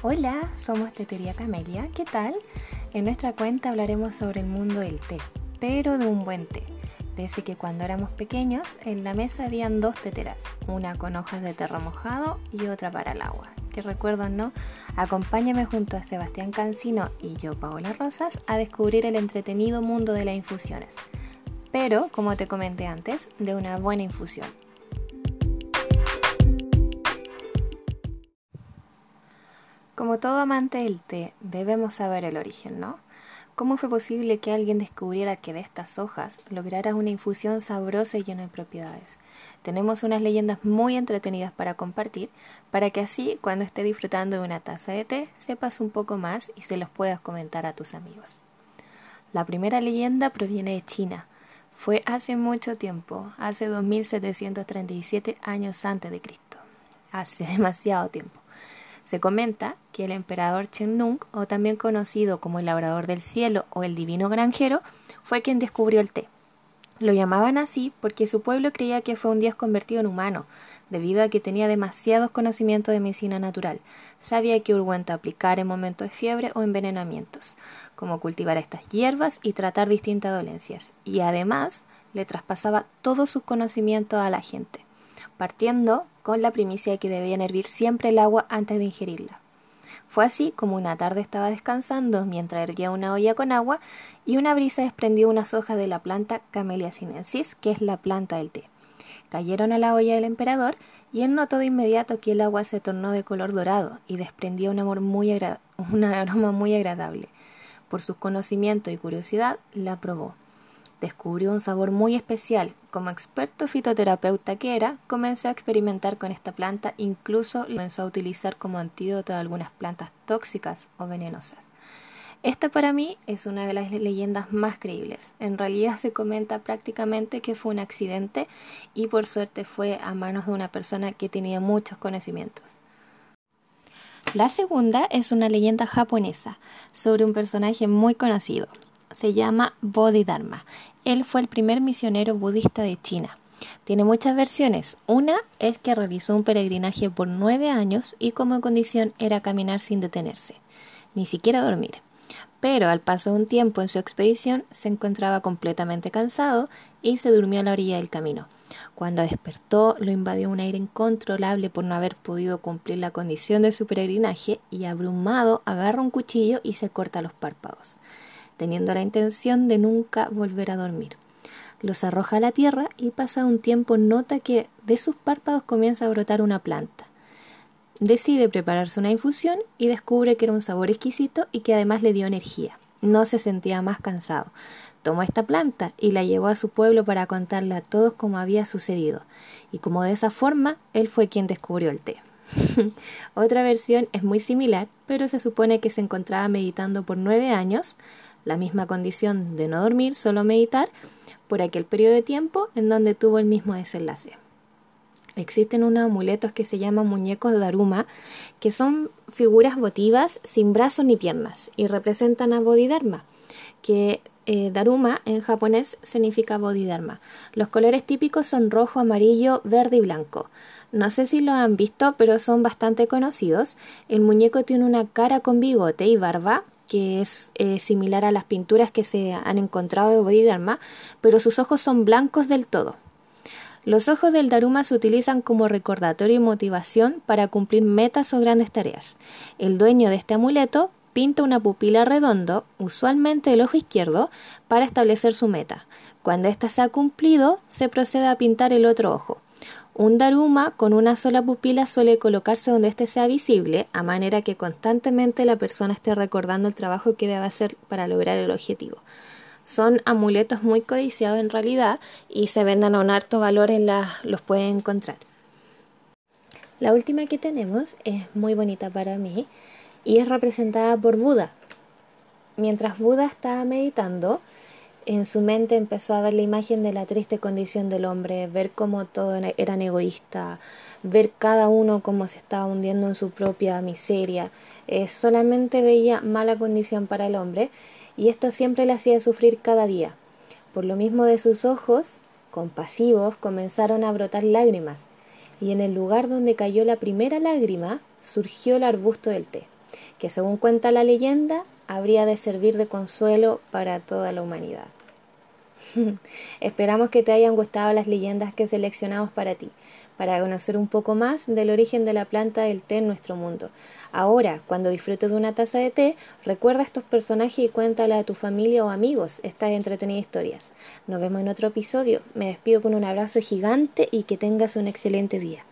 Hola, somos Tetería Camelia, ¿qué tal? En nuestra cuenta hablaremos sobre el mundo del té, pero de un buen té. Desde que cuando éramos pequeños, en la mesa habían dos teteras, una con hojas de té remojado y otra para el agua. Que recuerdo, ¿no? Acompáñame junto a Sebastián Cancino y yo, Paola Rosas, a descubrir el entretenido mundo de las infusiones. Pero, como te comenté antes, de una buena infusión. Como todo amante del té, debemos saber el origen, ¿no? ¿Cómo fue posible que alguien descubriera que de estas hojas lograra una infusión sabrosa y llena de propiedades? Tenemos unas leyendas muy entretenidas para compartir, para que así, cuando esté disfrutando de una taza de té, sepas un poco más y se los puedas comentar a tus amigos. La primera leyenda proviene de China. Fue hace mucho tiempo, hace 2737 años antes de Cristo. Hace demasiado tiempo. Se comenta que el emperador Nung, o también conocido como el labrador del cielo o el divino granjero, fue quien descubrió el té. Lo llamaban así porque su pueblo creía que fue un dios convertido en humano, debido a que tenía demasiados conocimientos de medicina natural. Sabía qué ungüento aplicar en momentos de fiebre o envenenamientos, cómo cultivar estas hierbas y tratar distintas dolencias, y además le traspasaba todos sus conocimientos a la gente partiendo con la primicia de que debían hervir siempre el agua antes de ingerirla. Fue así como una tarde estaba descansando mientras erguía una olla con agua y una brisa desprendió unas hojas de la planta Camellia sinensis, que es la planta del té. Cayeron a la olla del emperador y él notó de inmediato que el agua se tornó de color dorado y desprendía un, un aroma muy agradable. Por sus conocimientos y curiosidad la probó descubrió un sabor muy especial. Como experto fitoterapeuta que era, comenzó a experimentar con esta planta, incluso comenzó a utilizar como antídoto de algunas plantas tóxicas o venenosas. Esta para mí es una de las leyendas más creíbles. En realidad se comenta prácticamente que fue un accidente y por suerte fue a manos de una persona que tenía muchos conocimientos. La segunda es una leyenda japonesa sobre un personaje muy conocido, se llama Bodhidharma. Él fue el primer misionero budista de China. Tiene muchas versiones. Una es que realizó un peregrinaje por nueve años y como condición era caminar sin detenerse, ni siquiera dormir. Pero al paso de un tiempo en su expedición se encontraba completamente cansado y se durmió a la orilla del camino. Cuando despertó lo invadió un aire incontrolable por no haber podido cumplir la condición de su peregrinaje y abrumado agarra un cuchillo y se corta los párpados teniendo la intención de nunca volver a dormir. Los arroja a la tierra y pasa un tiempo nota que de sus párpados comienza a brotar una planta. Decide prepararse una infusión y descubre que era un sabor exquisito y que además le dio energía. No se sentía más cansado. Tomó esta planta y la llevó a su pueblo para contarle a todos cómo había sucedido, y como de esa forma él fue quien descubrió el té. Otra versión es muy similar, pero se supone que se encontraba meditando por nueve años, la misma condición de no dormir, solo meditar, por aquel periodo de tiempo en donde tuvo el mismo desenlace. Existen unos amuletos que se llaman muñecos de Daruma, que son figuras votivas sin brazos ni piernas y representan a Bodhidharma, que eh, Daruma en japonés significa Bodhidharma. Los colores típicos son rojo, amarillo, verde y blanco. No sé si lo han visto, pero son bastante conocidos. El muñeco tiene una cara con bigote y barba, que es eh, similar a las pinturas que se han encontrado de Bodhidharma, pero sus ojos son blancos del todo. Los ojos del Daruma se utilizan como recordatorio y motivación para cumplir metas o grandes tareas. El dueño de este amuleto pinta una pupila redondo, usualmente el ojo izquierdo, para establecer su meta. Cuando ésta se ha cumplido, se procede a pintar el otro ojo. Un daruma con una sola pupila suele colocarse donde éste sea visible, a manera que constantemente la persona esté recordando el trabajo que debe hacer para lograr el objetivo. Son amuletos muy codiciados en realidad y se venden a un alto valor en las los pueden encontrar. La última que tenemos es muy bonita para mí y es representada por Buda. Mientras Buda estaba meditando, en su mente empezó a ver la imagen de la triste condición del hombre, ver cómo todo eran egoísta, ver cada uno cómo se estaba hundiendo en su propia miseria. Eh, solamente veía mala condición para el hombre y esto siempre le hacía sufrir cada día. Por lo mismo de sus ojos, compasivos, comenzaron a brotar lágrimas y en el lugar donde cayó la primera lágrima surgió el arbusto del té. que según cuenta la leyenda, habría de servir de consuelo para toda la humanidad. Esperamos que te hayan gustado las leyendas que seleccionamos para ti, para conocer un poco más del origen de la planta del té en nuestro mundo. Ahora, cuando disfrutes de una taza de té, recuerda estos personajes y cuéntale a tu familia o amigos estas entretenidas historias. Nos vemos en otro episodio. Me despido con un abrazo gigante y que tengas un excelente día.